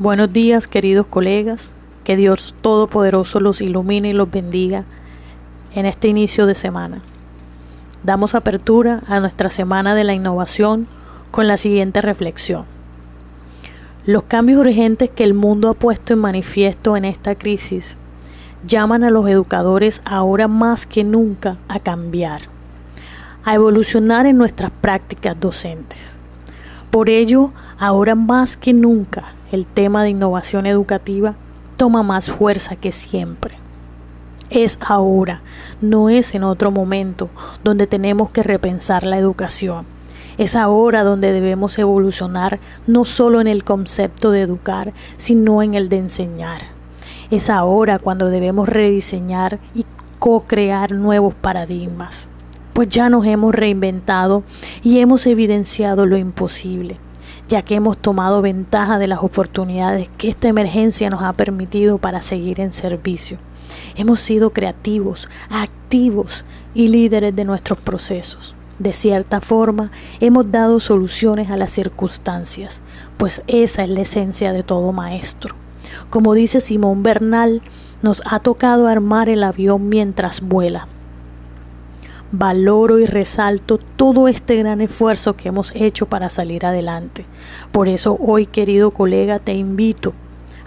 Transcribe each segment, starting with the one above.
Buenos días, queridos colegas. Que Dios Todopoderoso los ilumine y los bendiga en este inicio de semana. Damos apertura a nuestra semana de la innovación con la siguiente reflexión. Los cambios urgentes que el mundo ha puesto en manifiesto en esta crisis llaman a los educadores ahora más que nunca a cambiar, a evolucionar en nuestras prácticas docentes. Por ello, ahora más que nunca, el tema de innovación educativa toma más fuerza que siempre. Es ahora, no es en otro momento donde tenemos que repensar la educación. Es ahora donde debemos evolucionar no solo en el concepto de educar, sino en el de enseñar. Es ahora cuando debemos rediseñar y co-crear nuevos paradigmas, pues ya nos hemos reinventado y hemos evidenciado lo imposible ya que hemos tomado ventaja de las oportunidades que esta emergencia nos ha permitido para seguir en servicio. Hemos sido creativos, activos y líderes de nuestros procesos. De cierta forma, hemos dado soluciones a las circunstancias, pues esa es la esencia de todo maestro. Como dice Simón Bernal, nos ha tocado armar el avión mientras vuela valoro y resalto todo este gran esfuerzo que hemos hecho para salir adelante. Por eso hoy, querido colega, te invito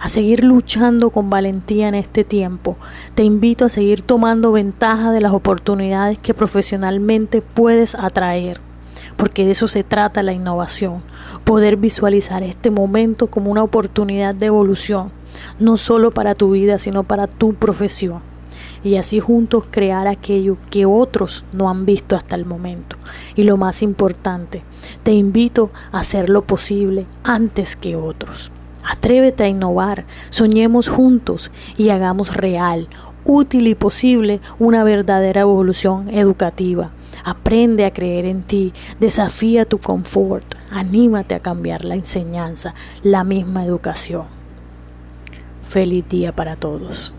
a seguir luchando con valentía en este tiempo. Te invito a seguir tomando ventaja de las oportunidades que profesionalmente puedes atraer. Porque de eso se trata la innovación, poder visualizar este momento como una oportunidad de evolución, no solo para tu vida, sino para tu profesión y así juntos crear aquello que otros no han visto hasta el momento. Y lo más importante, te invito a hacer lo posible antes que otros. Atrévete a innovar, soñemos juntos y hagamos real, útil y posible una verdadera evolución educativa. Aprende a creer en ti, desafía tu confort, anímate a cambiar la enseñanza, la misma educación. Feliz día para todos.